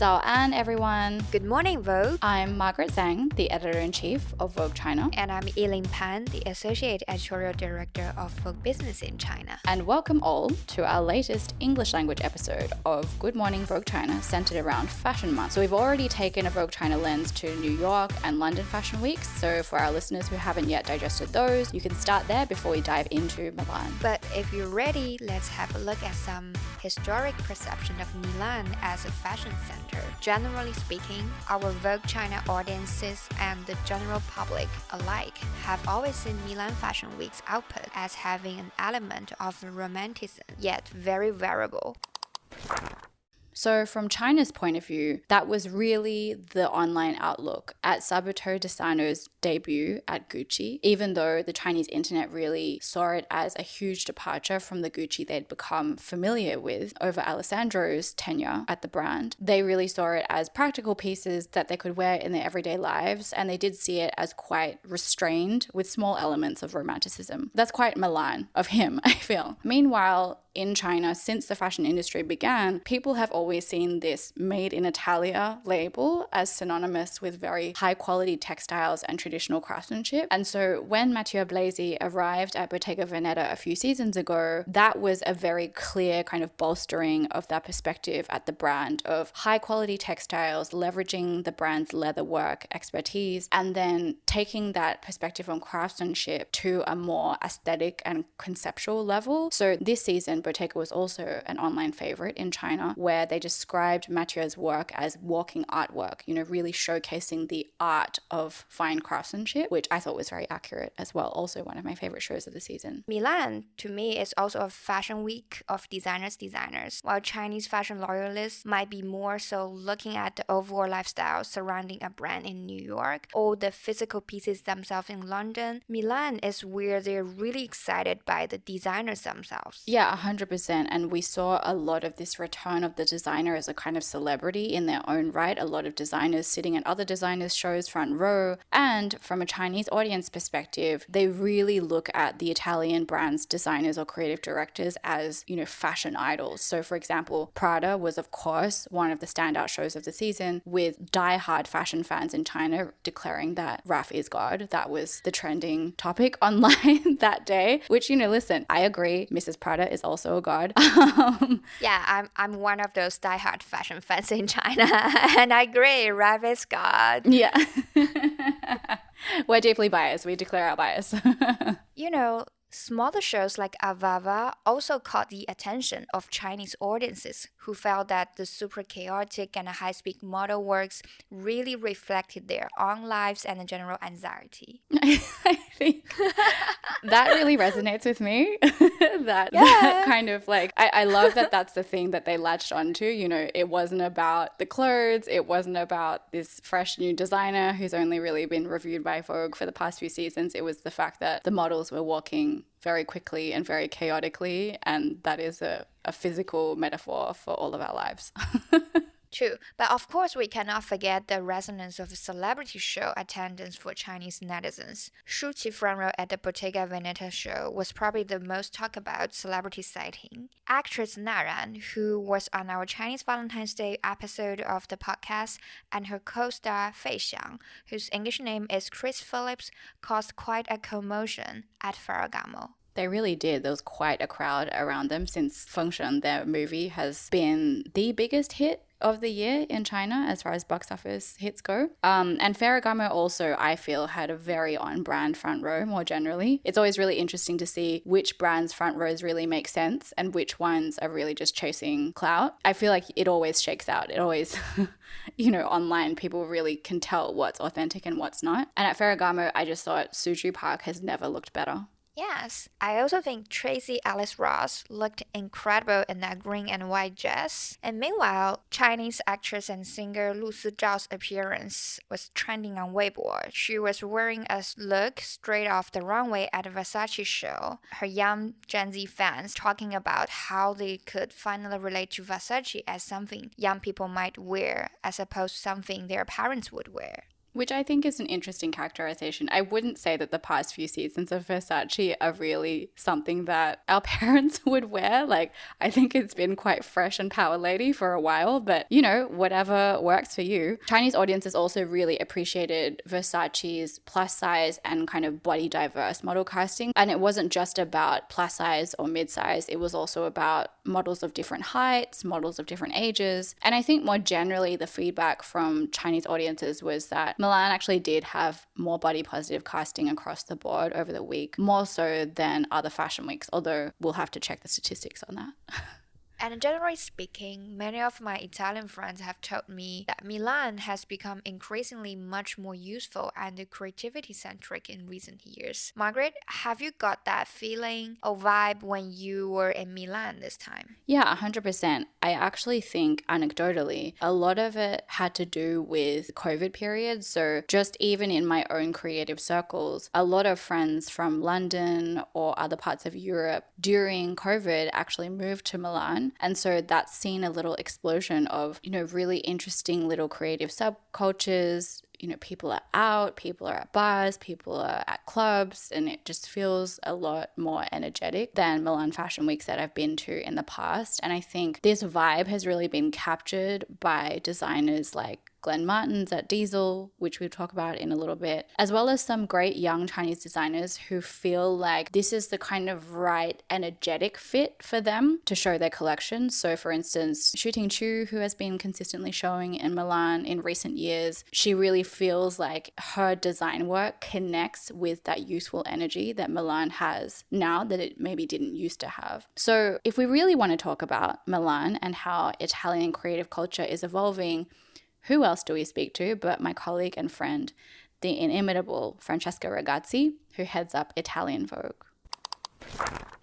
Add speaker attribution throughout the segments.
Speaker 1: 早安, everyone.
Speaker 2: Good morning, Vogue.
Speaker 1: I'm Margaret Zhang, the editor in chief of Vogue China.
Speaker 2: And I'm Yiling Pan, the associate editorial director of Vogue Business in China.
Speaker 1: And welcome all to our latest English language episode of Good Morning Vogue China, centered around Fashion Month. So we've already taken a Vogue China lens to New York and London Fashion Weeks. So for our listeners who haven't yet digested those, you can start there before we dive into Milan.
Speaker 2: But if you're ready, let's have a look at some historic perception of Milan as a fashion center. Generally speaking, our Vogue China audiences and the general public alike have always seen Milan Fashion Week's output as having an element of romanticism, yet very variable.
Speaker 1: So, from China's point of view, that was really the online outlook at Sabato De Sarno's debut at Gucci, even though the Chinese internet really saw it as a huge departure from the Gucci they'd become familiar with over Alessandro's tenure at the brand. They really saw it as practical pieces that they could wear in their everyday lives, and they did see it as quite restrained with small elements of romanticism. That's quite Milan of him, I feel. Meanwhile, in China since the fashion industry began, people have always seen this made in Italia label as synonymous with very high quality textiles and traditional craftsmanship. And so when Matteo Blazy arrived at Bottega Veneta a few seasons ago, that was a very clear kind of bolstering of that perspective at the brand of high quality textiles, leveraging the brand's leather work expertise, and then taking that perspective on craftsmanship to a more aesthetic and conceptual level. So this season, Bottega was also an online favorite in China, where they described Matteo's work as walking artwork, you know, really showcasing the art of fine craftsmanship, which I thought was very accurate as well. Also, one of my favorite shows of the season.
Speaker 2: Milan, to me, is also a fashion week of designers' designers, while Chinese fashion loyalists might be more so looking at the overall lifestyle surrounding a brand in New York or the physical pieces themselves in London. Milan is where they're really excited by the designers themselves.
Speaker 1: Yeah, 100%. And we saw a lot of this return of the designer as a kind of celebrity in their own right. A lot of designers sitting at other designers' shows front row. And from a Chinese audience perspective, they really look at the Italian brands, designers, or creative directors as, you know, fashion idols. So, for example, Prada was, of course, one of the standout shows of the season, with die-hard fashion fans in China declaring that Raf is God. That was the trending topic online that day, which, you know, listen, I agree. Mrs. Prada is also also a god.
Speaker 2: Um, yeah, I'm I'm one of those diehard fashion fans in China, and I agree, Raf is god.
Speaker 1: Yeah. We're deeply biased. We declare our bias.
Speaker 2: you know, Smaller shows like Avavav also caught the attention of Chinese audiences who felt that the super chaotic and high speed model works really reflected their own lives and the general anxiety.
Speaker 1: I think that really resonates with me. that, yeah. that kind of like, I, I love that that's the thing that they latched onto. You know, it wasn't about the clothes, it wasn't about this fresh new designer who's only really been reviewed by Vogue for the past few seasons. It was the fact that the models were walking very quickly and very chaotically. And that is a, a physical metaphor for all of our lives.
Speaker 2: True, but of course we cannot forget the resonance of celebrity show attendance for Chinese netizens. Shu Qi front row at the Bottega Veneta show was probably the most talked about celebrity sighting. Actress Naran, who was on our Chinese Valentine's Day episode of the podcast, and her co-star Fei Xiang, whose English name is Kris Phillips, caused quite a commotion at Ferragamo.
Speaker 1: They really did. There was quite a crowd around them since Fengshen, their movie, has been the biggest hit of the year in China as far as box office hits go. Um, and Ferragamo also, I feel, had a very on brand front row more generally. It's always really interesting to see which brands' front rows really make sense and which ones are really just chasing clout. I feel like it always shakes out. It always, you know, online people really can tell what's authentic and what's not. And at Ferragamo, I just thought Soo Joo Park has never looked better.
Speaker 2: Yes, I also think Tracee Ellis Ross looked incredible in that green and white dress. And meanwhile, Chinese actress and singer Lu Sizhao's appearance was trending on Weibo. She was wearing a look straight off the runway at a Versace show. Her young Gen Z fans talking about how they could finally relate to Versace as something young people might wear as opposed to something their parents would wear.
Speaker 1: Which I think is an interesting characterization. I wouldn't say that the past few seasons of Versace are really something that our parents would wear. Like, I think it's been quite fresh and power lady for a while, but you know, whatever works for you. Chinese audiences also really appreciated Versace's plus size and kind of body diverse model casting. And it wasn't just about plus size or mid size, it was also about models of different heights, models of different ages. And I think more generally, the feedback from Chinese audiences was that Milan actually did have more body positive casting across the board over the week, more so than other fashion weeks, although we'll have to check the statistics on that.
Speaker 2: And generally speaking, many of my Italian friends have told me that Milan has become increasingly much more useful and creativity centric in recent years. Margaret, have you got that feeling or vibe when you were in Milan this time?
Speaker 1: Yeah, 100%. I actually think anecdotally, a lot of it had to do with COVID period. So just even in my own creative circles, a lot of friends from London or other parts of Europe during COVID actually moved to Milan and so that's seen a little explosion of, you know, really interesting little creative subcultures. You know, people are out, people are at bars, people are at clubs, and it just feels a lot more energetic than Milan Fashion Weeks that I've been to in the past. And I think this vibe has really been captured by designers like Glenn Martens at Diesel, which we'll talk about in a little bit, as well as some great young Chinese designers who feel like this is the kind of right energetic fit for them to show their collection. So, for instance, Shu Chu, who has been consistently showing in Milan in recent years, she really feels like her design work connects with that youthful energy that Milan has now that it maybe didn't used to have. So, if we really want to talk about Milan and how Italian creative culture is evolving, who else do we speak to but my colleague and friend, the inimitable Francesca Ragazzi, who heads up Italian Vogue?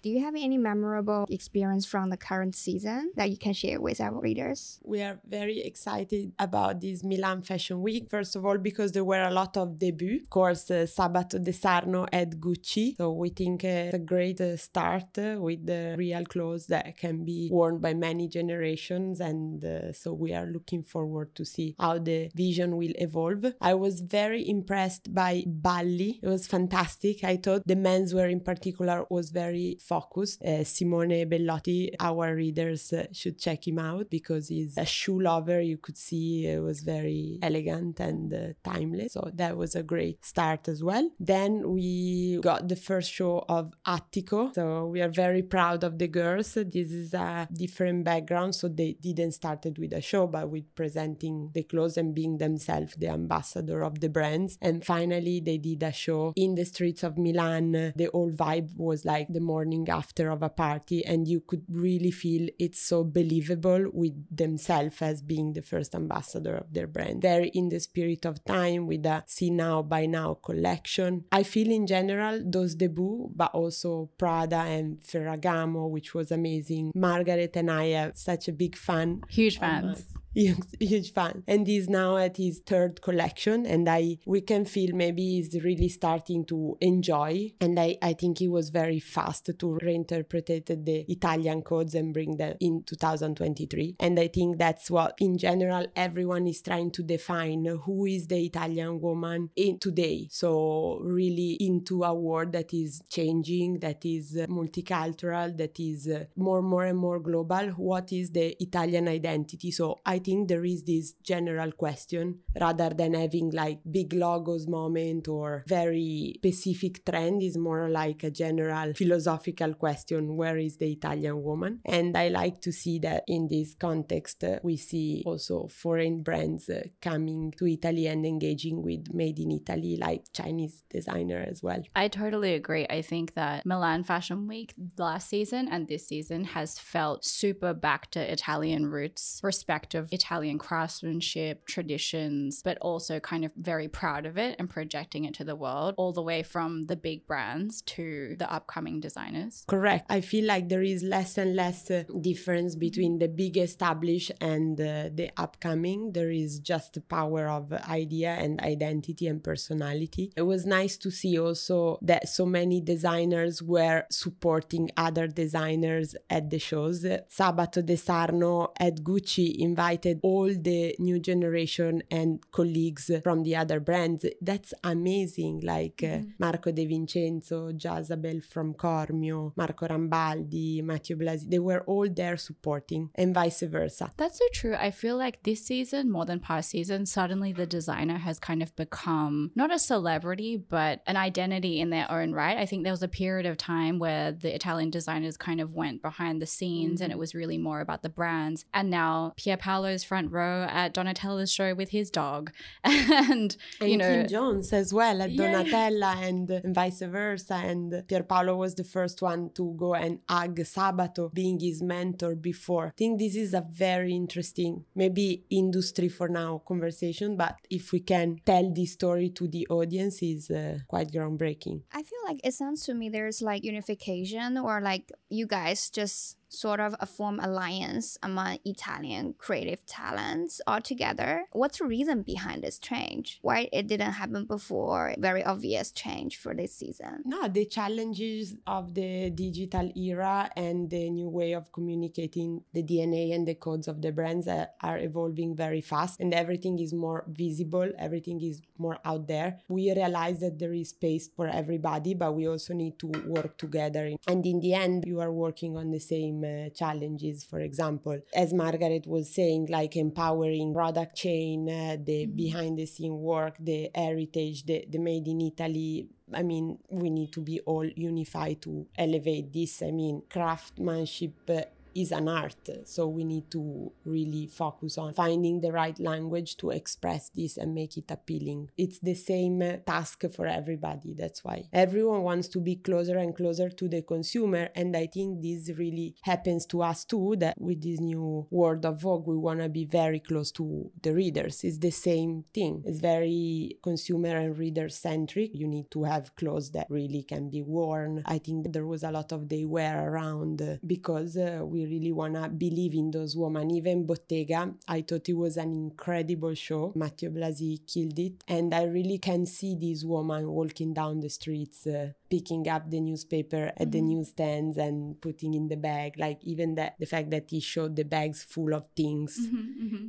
Speaker 3: Do you have any memorable experience from the current season that you can share with our readers?
Speaker 4: We are very excited about this Milan Fashion Week. First of all, because there were a lot of debuts. Of course, uh, Sabato De Sarno at Gucci. So we think uh, it's a great uh, start uh, with the real clothes that can be worn by many generations. And uh, so we are looking forward to see how the vision will evolve. I was very impressed by Bally. It was fantastic. I thought the menswear in particular was very focused. Uh, Simone Bellotti, our readers uh, should check him out because he's a shoe lover. You could see it was very elegant and uh, timeless. So that was a great start as well. Then we got the first show of Attico. So we are very proud of the girls. This is a different background. So they didn't started with a show, but with presenting the clothes and being themselves the ambassador of the brands. And finally, they did a show in the streets of Milan. The whole vibe was like the morning after of a party and you could really feel it's so believable with themselves as being the first ambassador of their brand. Very in the spirit of time with a see now by now collection. I feel in general those debut, but also Prada and Ferragamo, which was amazing. Margaret and I are such a big fan.
Speaker 1: Huge fans
Speaker 4: huge, huge fan. And he's now at his third collection, and I we can feel maybe he's really starting to enjoy. And I, I think he was very fast to reinterpret the Italian codes and bring them in 2023. And I think that's what, in general, everyone is trying to define who is the Italian woman in today. So really into a world that is changing, that is uh, multicultural, that is uh, more, more and more global. What is the Italian identity? So I think there is this general question rather than having like big logos moment or very specific trend is more like a general philosophical question where is the Italian woman? And I like to see that in this context, uh, we see also foreign brands uh, coming to Italy and engaging with made in Italy, like Chinese designer as well.
Speaker 1: I totally agree. I think that Milan Fashion Week last season and this season has felt super back to Italian roots, respect Italian craftsmanship, traditions, but also kind of very proud of it and projecting it to the world, all the way from the big brands to the upcoming designers.
Speaker 4: Correct. I feel like there is less and less uh, difference between the big established and uh, the upcoming. There is just the power of idea and identity and personality. It was nice to see also that so many designers were supporting other designers at the shows. Sabato De Sarno at Gucci invited invited all the new generation and colleagues from the other brands. That's amazing. Like uh,
Speaker 1: Mm-hmm.
Speaker 4: Marco De Vincenzo, Jezabelle from Cormio, Marco Rambaldi, Matteo Blazy, they were all there supporting, and vice versa.
Speaker 1: That's so true. I feel like this season, more than past seasons, suddenly the designer has kind of become not a celebrity, but an identity in their own right. I think there was a period of time where the Italian designers kind of went behind the scenes and it was really more about the brands. And now Pier Paolo's front row at Donatella's show with his dog. and,
Speaker 4: And
Speaker 1: you know,
Speaker 4: Kim Jones as well at
Speaker 1: Yeah.
Speaker 4: Donatella and, and vice versa. And Pierpaolo was the first one to go and hug Sabato, being his mentor before. I think this is a very interesting, maybe industry for now conversation, but if we can tell this story to the audience is uh, quite groundbreaking.
Speaker 3: I feel like it sounds to me there's like unification or like you guys just sort of a form alliance among Italian creative talents all together. What's the reason behind this change? Why it didn't happen before? Very obvious change for this season.
Speaker 4: No, the challenges of the digital era and the new way of communicating the DNA and the codes of the brands are evolving very fast and everything is more visible, everything is more out there. We realize that there is space for everybody, but we also need to work together. And in the end, you are working on the same uh, challenges. For example, as Margaret was saying, like empowering product chain, uh, the behind the scene work, the heritage, the, the made in Italy I mean, we need to be all unified to elevate this. I mean, craftsmanship uh, is an art, so we need to really focus on finding the right language to express this and make it appealing. It's the same task for everybody. That's why everyone wants to be closer and closer to the consumer, and I think this really happens to us too. That with this new world of Vogue, we want to be very close to the readers. It's the same thing. It's very consumer and reader centric. You need to have clothes that really can be worn. I think there was a lot of they wear around uh, because uh, we really want to believe in those women. Even Bottega, I thought it was an incredible show. Matteo Blazy killed it. And I really can see this woman walking down the streets, uh, picking up the newspaper at the newsstands and putting in the bag. Like even that, the fact that he showed the bags full of things,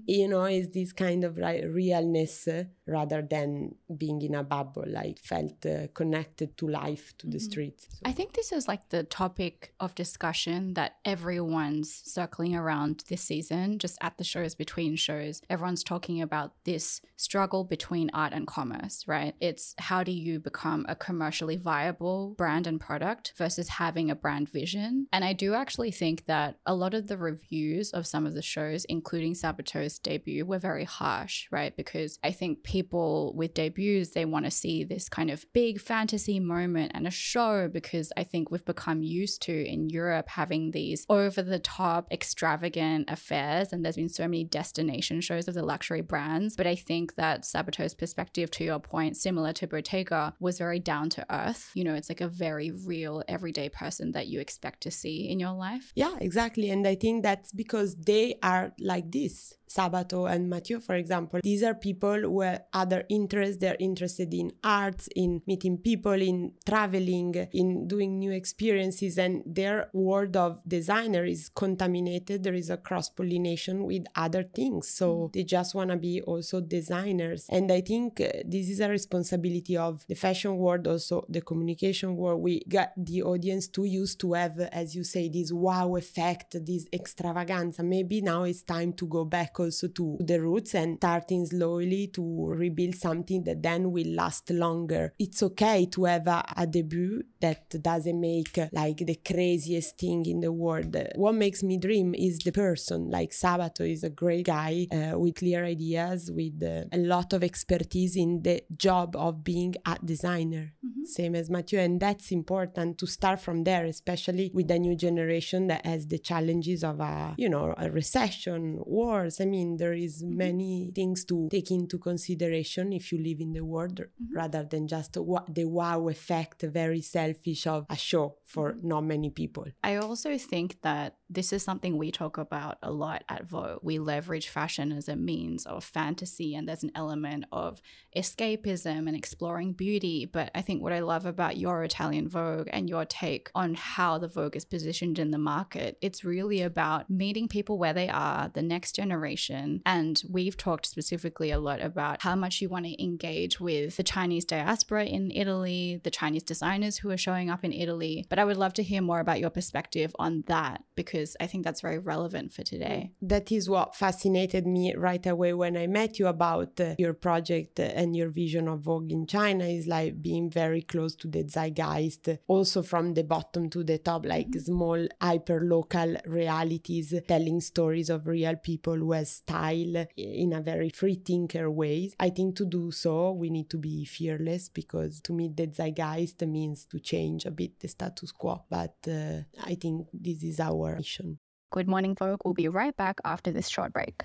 Speaker 4: you know, is this kind of like realness uh, rather than being in a bubble. Like felt uh, connected to life, to the streets. So-
Speaker 1: I think this is like the topic of discussion that everyone's circling around this season, just at the shows, between shows. Everyone's talking about this struggle between art and commerce, right? It's how do you become a commercially viable brand and product versus having a brand vision. And I do actually think that a lot of the reviews of some of the shows, including Sabato's debut, were very harsh, right? Because I think people with debuts, they want to see this kind of big fantasy moment and a show because I think we've become used to in Europe having these over the top, extravagant affairs. And there's been so many destination shows of the luxury brands. But I think that Sabato's perspective, to your point, similar to Bottega, was very down to earth. You know, it's like a very real, everyday person that you expect to see in your life.
Speaker 4: Yeah, exactly. And I think that's because they are like this. Sabato and Matteo, for example, these are people who have other interests. They're interested in arts, in meeting people, in traveling, in doing new experiences, and their world of designer is contaminated. There is a cross pollination with other things. So they just want to be also designers. And I think uh, this is a responsibility of the fashion world, also the communication world. We got the audience too used to have, as you say, this wow effect, this extravaganza. Maybe now it's time to go back also to the roots and starting slowly to rebuild something that then will last longer. It's okay to have a, a debut that doesn't make like the craziest thing in the world. What makes me dream is the person. Like Sabato is a great guy uh, with clear ideas, with uh, a lot of expertise in the job of being a designer, same as Matthieu. And that's important to start from there, especially with the new generation that has the challenges of a, you know, a recession, wars. I mean, there is mm-hmm. many things to take into consideration if you live in the world mm-hmm. rather than just the wow effect, very selfish of a show for mm-hmm. not many people.
Speaker 1: I also think that this is something we talk about a lot at Vogue. We leverage fashion as a means of fantasy, and there's an element of escapism and exploring beauty. But I think what I love about your Italian Vogue and your take on how the Vogue is positioned in the market, it's really about meeting people where they are, the next generation And we've talked specifically a lot about how much you want to engage with the Chinese diaspora in Italy, the Chinese designers who are showing up in Italy. But I would love to hear more about your perspective on that because I think that's very relevant for today.
Speaker 4: That is what fascinated me right away when I met you about uh, your project and your vision of Vogue in China is like being very close to the zeitgeist, also from the bottom to the top, like mm-hmm. small hyper local realities, telling stories of real people who have style in a very free thinker way. I think to do so, we need to be fearless because to meet the zeitgeist means to change a bit the status quo. But uh, I think this is our mission.
Speaker 5: Good morning, Vogue. We'll be right back after this short break.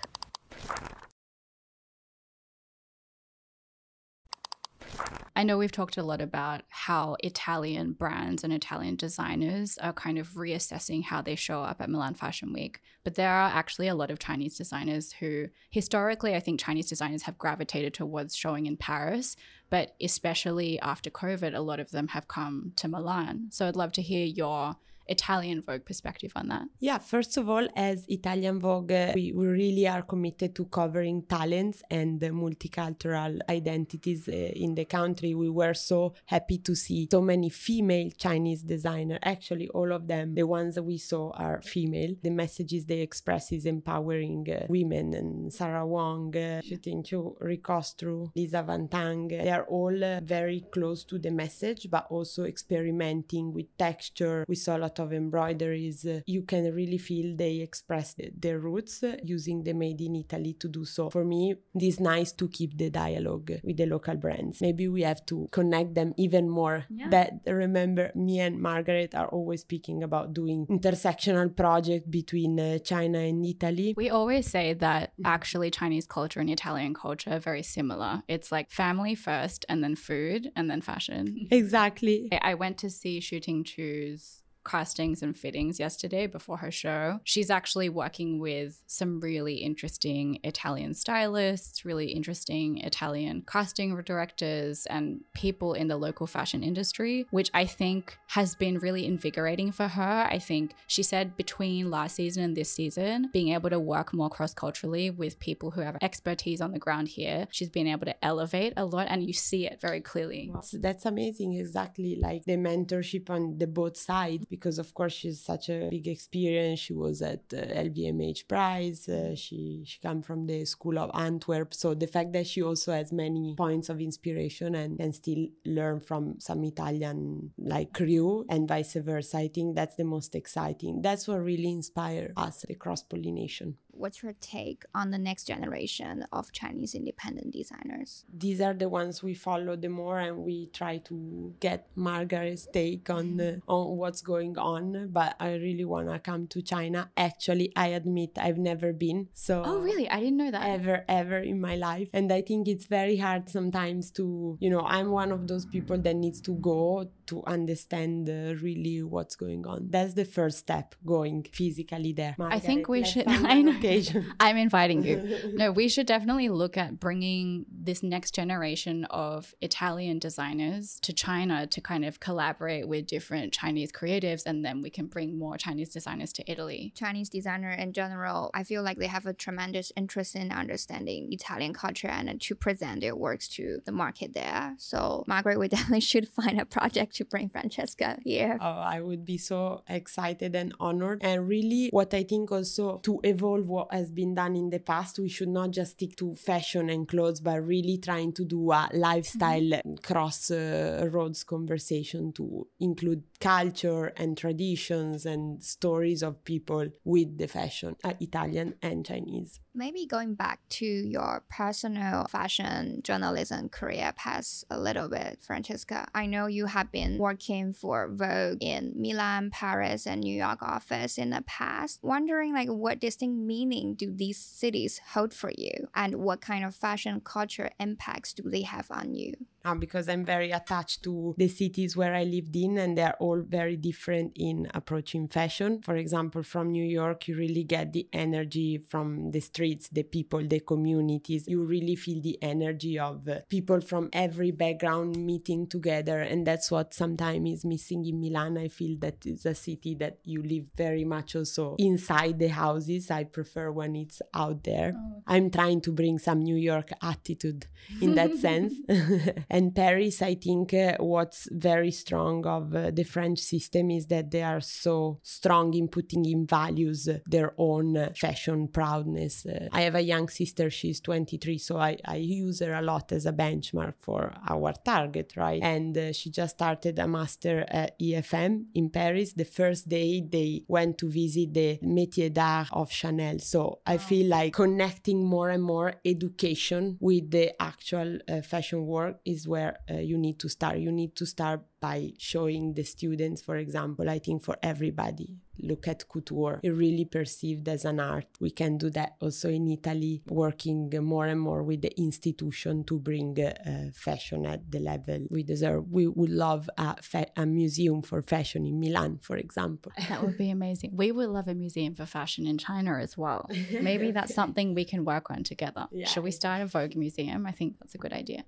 Speaker 1: I know we've talked a lot about how Italian brands and Italian designers are kind of reassessing how they show up at Milan Fashion Week, but there are actually a lot of Chinese designers who historically I think Chinese designers have gravitated towards showing in Paris, but especially after COVID a lot of them have come to Milan. So I'd love to hear your Italian Vogue perspective on that?
Speaker 4: Yeah, first of all, as Italian Vogue, uh, we, really are committed to covering talents and multicultural identities uh, in the country. We were so happy to see so many female Chinese designers. Actually, all of them, the ones that we saw, are female. The messages they express is empowering uh, women, and Sarah Wong, uh, Shuting Qiu, Ricostru, Lisa Von Tang, they are all uh, very close to the message, but also experimenting with texture. We saw a lot lot of embroideries. You can really feel they express their roots using the made in Italy to do so. For me, it is nice to keep the dialogue with the local brands. Maybe we have to connect them even more. Yeah. That remember, me and Margaret are always speaking about doing intersectional project between uh, China and Italy.
Speaker 1: We always say that actually Chinese culture and Italian culture are very similar. It's like family first, and then food, and then fashion.
Speaker 4: Exactly.
Speaker 1: I went to see Shuting Qiu's castings and fittings yesterday before her show. She's actually working with some really interesting Italian stylists, really interesting Italian casting directors, and people in the local fashion industry, which I think has been really invigorating for her. I think she said between last season and this season, being able to work more cross culturally with people who have expertise on the ground here, she's been able to elevate a lot, and you see it very clearly.
Speaker 4: That's amazing. Exactly like the mentorship on the both sides because of course she's such a big experience. She was at uh, LVMH Prize. Uh, she she come from the School of Antwerp. So the fact that she also has many points of inspiration and can still learn from some Italian like crew and vice versa, I think that's the most exciting. That's what really inspired us, the cross pollination
Speaker 3: what's your take on the next generation of Chinese independent designers?
Speaker 4: These are the ones we follow the more, and we try to get Margaret's take on uh, on what's going on. But I really want to come to China. Actually, I admit I've never been. So
Speaker 1: oh really? I didn't know that
Speaker 4: ever ever in my life, and I think it's very hard sometimes to you know I'm one of those people that needs to go to understand uh, really what's going on. That's the first step, going physically there.
Speaker 1: Margaret, I think we should. I know. I'm inviting you. No, we should definitely look at bringing this next generation of Italian designers to China to kind of collaborate with different Chinese creatives, and then we can bring more Chinese designers to Italy.
Speaker 3: Chinese designer in general, I feel like they have a tremendous interest in understanding Italian culture and to present their works to the market there. So, Margaret, we definitely should find a project to bring Francesca here.
Speaker 4: Oh, I would be so excited and honored. And really, what I think also to evolve what has been done in the past. We should not just stick to fashion and clothes, but really trying to do a lifestyle mm-hmm. cross uh, roads conversation to include culture and traditions and stories of people with the fashion, uh, Italian and Chinese.
Speaker 3: Maybe going back to your personal fashion journalism career past a little bit, Francesca. I know you have been working for Vogue in Milan, Paris, and New York office in the past. Wondering like what distinct meaning do these cities hold for you, and what kind of fashion culture impacts do they have on you?
Speaker 4: Uh, because I'm very attached to the cities where I lived in, and they're all very different in approaching fashion. For example, from New York, you really get the energy from the streets, the people, the communities. You really feel the energy of uh, people from every background meeting together, and that's what sometimes is missing in Milan. I feel that it's a city that you live very much also inside the houses. I prefer when it's out there. Oh. I'm trying to bring some New York attitude in that sense. and Paris, I think uh, what's very strong of uh, the French system is that they are so strong in putting in values uh, their own uh, fashion proudness. Uh, I have a young sister, she's 23, so I, I use her a lot as a benchmark for our target, right? And uh, she just started a master at IFM in Paris. The first day they went to visit the métier d'art of Chanel. So I feel like connecting more and more education with the actual uh, fashion work is where uh, you need to start. You need to start by showing the students, for example, I think for everybody, look at couture, it really perceived as an art. We can do that also in Italy, working more and more with the institution to bring uh, fashion at the level we deserve. We would love a, fa- a museum for fashion in Milan, for example.
Speaker 1: That would be amazing. We would love a museum for fashion in China as well. Maybe that's something we can work on together. Yeah. Should we start a Vogue museum? I think that's a good idea.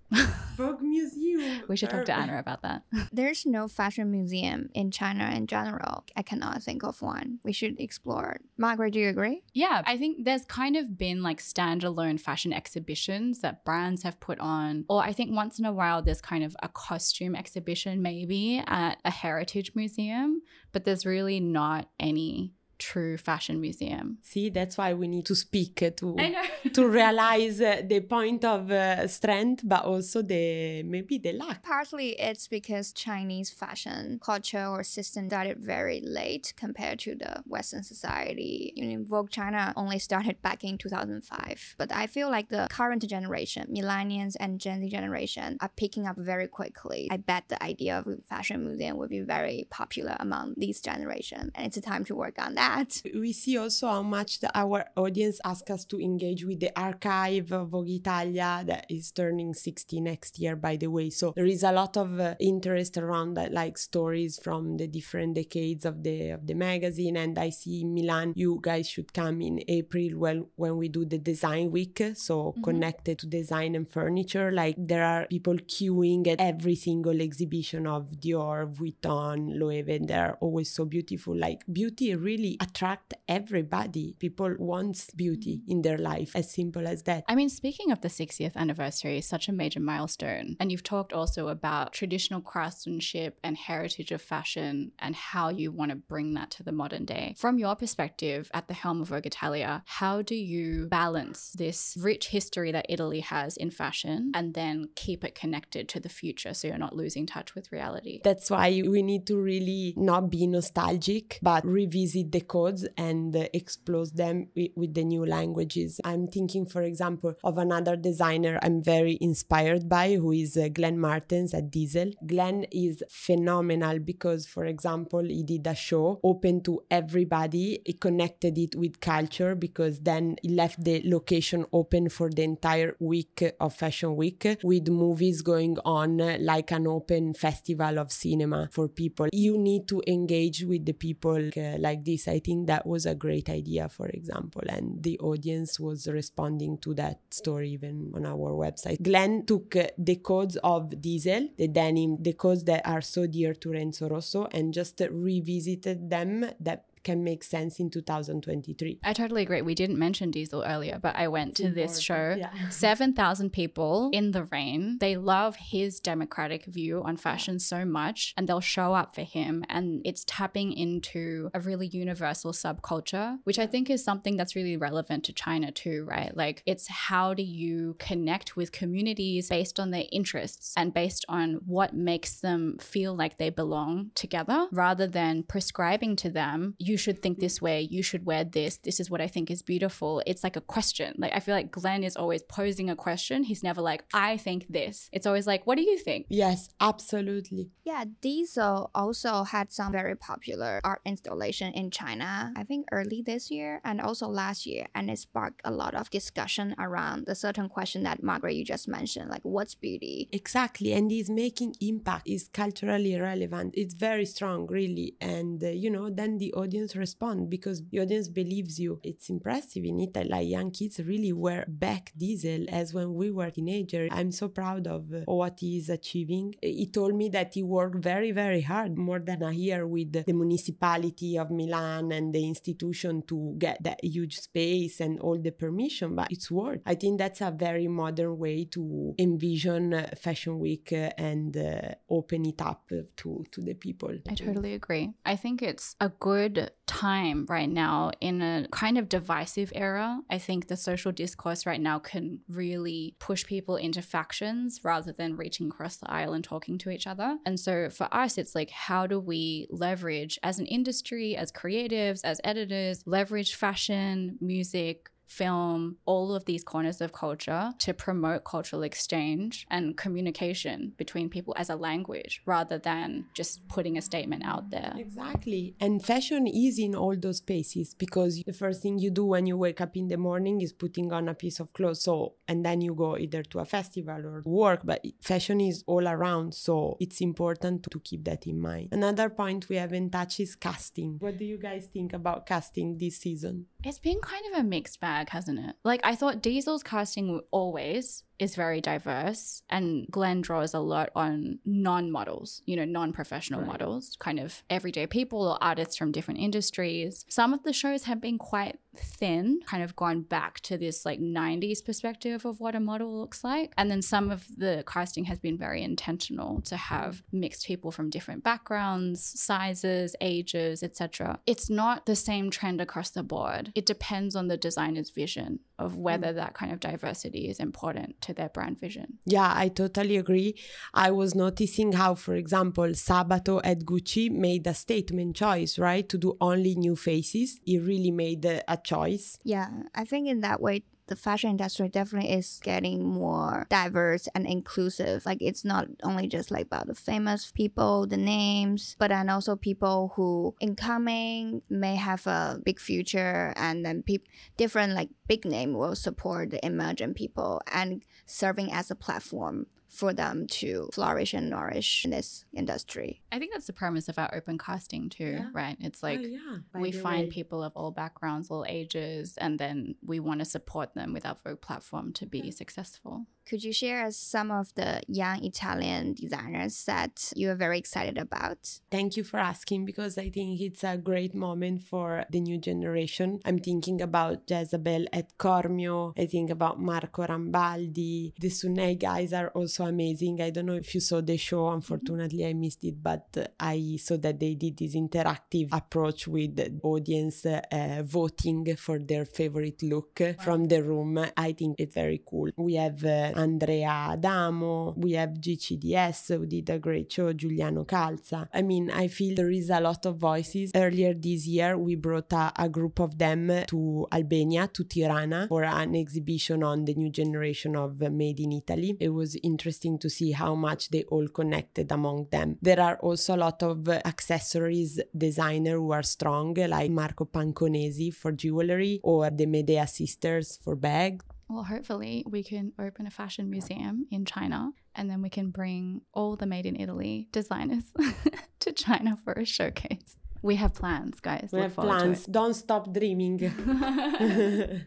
Speaker 4: Vogue museum.
Speaker 1: we should talk to Anna about that.
Speaker 3: There's no fashion museum in China in general. I cannot think of one. We should explore. Margaret, do you agree?
Speaker 1: Yeah, I think there's kind of been like standalone fashion exhibitions that brands have put on. Or I think once in a while there's kind of a costume exhibition maybe at a heritage museum, but there's really not any true fashion museum.
Speaker 4: See, that's why we need to speak to to realize uh, the point of uh, strength, but also the maybe the lack.
Speaker 3: Partly, it's because Chinese fashion culture or system started very late compared to the Western society. You know, Vogue China only started back in 2005, but I feel like the current generation, millennials and Gen Z generation, are picking up very quickly. I bet the idea of a fashion museum will be very popular among these generation, and it's a time to work on that that.
Speaker 4: We see also how much the, our audience ask us to engage with the archive of Vogue Italia that is turning 60 next year, by the way. So there is a lot of uh, interest around that, like stories from the different decades of the of the magazine. And I see in Milan, you guys should come in April when when we do the design week, so mm-hmm. connected to design and furniture. Like there are people queuing at every single exhibition of Dior, Vuitton, Loewe. and They're always so beautiful. Like beauty really attract everybody. People want beauty mm. in their life, as simple as that.
Speaker 1: I mean, speaking of the 60th anniversary, such a major milestone. And you've talked also about traditional craftsmanship and heritage of fashion and how you want to bring that to the modern day. From your perspective at the helm of Vogue Italia, how do you balance this rich history that Italy has in fashion and then keep it connected to the future so you're not losing touch with reality?
Speaker 4: That's why we need to really not be nostalgic, but revisit the codes and uh, explore them with, with the new languages. I'm thinking, for example, of another designer I'm very inspired by, who is uh, Glenn Martens at Diesel. Glenn is phenomenal because, for example, he did a show open to everybody. He connected it with culture because then he left the location open for the entire week of Fashion Week with movies going on like an open festival of cinema for people. You need to engage with the people uh, like this. I think that was a great idea, for example, and the audience was responding to that story even on our website. Glenn took uh, the codes of Diesel, the denim, the codes that are so dear to Renzo Rosso, and just revisited them that can make sense in 2023. I
Speaker 1: totally agree. We didn't mention Diesel earlier, but I went to this show. Yeah. 7,000 people in the rain. They love his democratic view on fashion so much and they'll show up for him. And it's tapping into a really universal subculture, which I think is something that's really relevant to China too, right? Like it's how do you connect with communities based on their interests and based on what makes them feel like they belong together rather than prescribing to them. You you should think this way, you should wear this, this is what I think is beautiful. It's like a question. Like I feel like Glenn is always posing a question. He's never like, I think this. It's always like, what do you think?
Speaker 4: Yes, absolutely.
Speaker 3: Yeah, Diesel also had some very popular art installation in China, I think early this year and also last year. And it sparked a lot of discussion around the certain question that Margaret you just mentioned, like what's beauty?
Speaker 4: Exactly. And he's making impact, is culturally relevant. It's very strong, really. And, uh, you know, then the audience respond because the audience believes you. It's impressive in Italy. Like young kids really were back Diesel as when we were teenagers. I'm so proud of uh, what he is achieving. He told me that he worked very, very hard, more than a year with the municipality of Milan and the institution to get that huge space and all the permission, but it's worth. I think that's a very modern way to envision uh, Fashion Week uh, and uh, open it up to, to the people.
Speaker 1: I totally agree. I think it's a good time right now in a kind of divisive era. I think the social discourse right now can really push people into factions rather than reaching across the aisle and talking to each other. And so for us, it's like, how do we leverage as an industry, as creatives, as editors, leverage fashion, music, film, all of these corners of culture to promote cultural exchange and communication between people as a language rather than just putting a statement out there.
Speaker 4: Exactly. And fashion is in all those spaces because the first thing you do when you wake up in the morning is putting on a piece of clothes. So, and then you go either to a festival or work, but fashion is all around. So it's important to keep that in mind. Another point we haven't touched is casting. What do you guys think about casting this season?
Speaker 1: It's been kind of a mixed bag, hasn't it? Like, I thought Diesel's casting always is very diverse, and Glenn draws a lot on non models, you know, non professional
Speaker 4: Right.
Speaker 1: models, kind of everyday people or artists from different industries. Some of the shows have been quite thin, kind of gone back to this like 90s perspective of what a model looks like. And then some of the casting has been very intentional to have mixed people from different backgrounds, sizes, ages, etc. It's not the same trend across the board. It depends on the designer's vision of whether mm. that kind of diversity is important to their brand vision.
Speaker 4: Yeah, I totally agree. I was noticing how, for example, Sabato at Gucci made a statement choice, right? To do only new faces. He really made a, a choice.
Speaker 3: Yeah, I think in that way, the fashion industry definitely is getting more diverse and inclusive. Like it's not only just like about the famous people, the names, but then also people who incoming may have a big future, and then peop- different like big name will support the emerging people and serving as a platform for them to flourish and nourish in this industry.
Speaker 1: I think that's the premise of our open casting too,
Speaker 4: Yeah.
Speaker 1: right? It's oh, like
Speaker 4: oh, yeah.
Speaker 1: we find
Speaker 4: way.
Speaker 1: people of all backgrounds, all ages, and then we want to support them with our Vogue platform to be successful.
Speaker 3: Could you share us some of the young Italian designers that you are very excited about?
Speaker 4: Thank you for asking because I think it's a great moment for the new generation. I'm thinking about Jezabelle at Cormio. I think about Marco Rambaldi. The Sunnei guys are also amazing. I don't know if you saw the show. Unfortunately, I missed it, but I saw that they did this interactive approach with the audience uh, voting for their favorite look from the room. I think it's very cool. We have uh, Andrea Adamo, we have GCDS who did a great show, Giuliano Calza. I mean, I feel there is a lot of voices. Earlier this year, we brought a, a group of them to Albania, to Tirana, for an exhibition on the new generation of Made in Italy. It was interesting to see how much they all connected among them. There are also a lot of accessories designer who are strong, like Marco Panconesi for jewelry or the Medea sisters for bags.
Speaker 1: Well, hopefully, we can open a fashion museum in China and then we can bring all the made in Italy designers to China for a showcase. We have plans, guys.
Speaker 4: We
Speaker 1: Look
Speaker 4: have plans. Don't stop dreaming.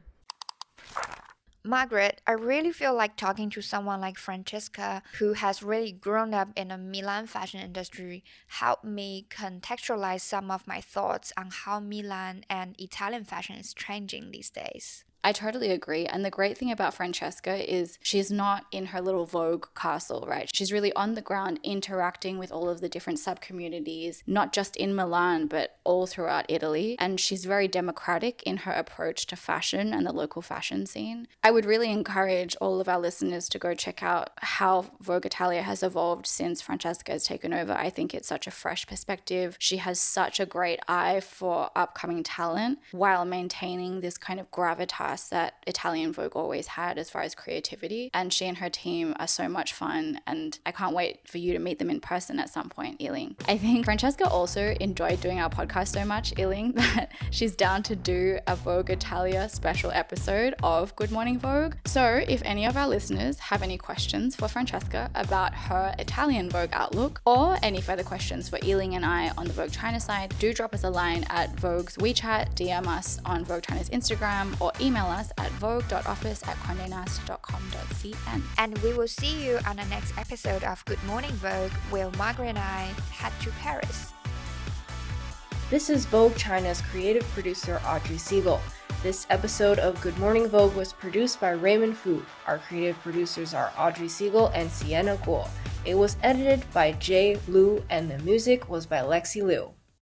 Speaker 2: Margaret, I really feel like talking to someone like Francesca, who has really grown up in the Milan fashion industry, helped me contextualize some of my thoughts on how Milan and Italian fashion is changing these days.
Speaker 1: I totally agree. And the great thing about Francesca is she's not in her little Vogue castle, right? She's really on the ground interacting with all of the different sub communities, not just in Milan, but all throughout Italy. And she's very democratic in her approach to fashion and the local fashion scene. I would really encourage all of our listeners to go check out how Vogue Italia has evolved since Francesca has taken over. I think it's such a fresh perspective. She has such a great eye for upcoming talent while maintaining this kind of gravitas that Italian Vogue always had as far as creativity. And she and her team are so much fun, and I can't wait for you to meet them in person at some point, Yiling. I think Francesca also enjoyed doing our podcast so much, Yiling, that she's down to do a Vogue Italia special episode of Good Morning Vogue. So if any of our listeners have any questions for Francesca about her Italian Vogue outlook or any further questions for Yiling and I on the Vogue China side, do drop us a line at Vogue's WeChat, DM us on Vogue China's Instagram, or email us at vogue.office at condenast.com.cn.
Speaker 2: And we will see you on the next episode of Good Morning Vogue, where Margaret and I head to Paris.
Speaker 6: This is Vogue China's creative producer Audrey Siegel. This episode of Good Morning Vogue was produced by Raymond Fu. Our creative producers are Audrey Siegel and Sienna Guo. It was edited by Jay Liu, and the music was by Lexi Liu.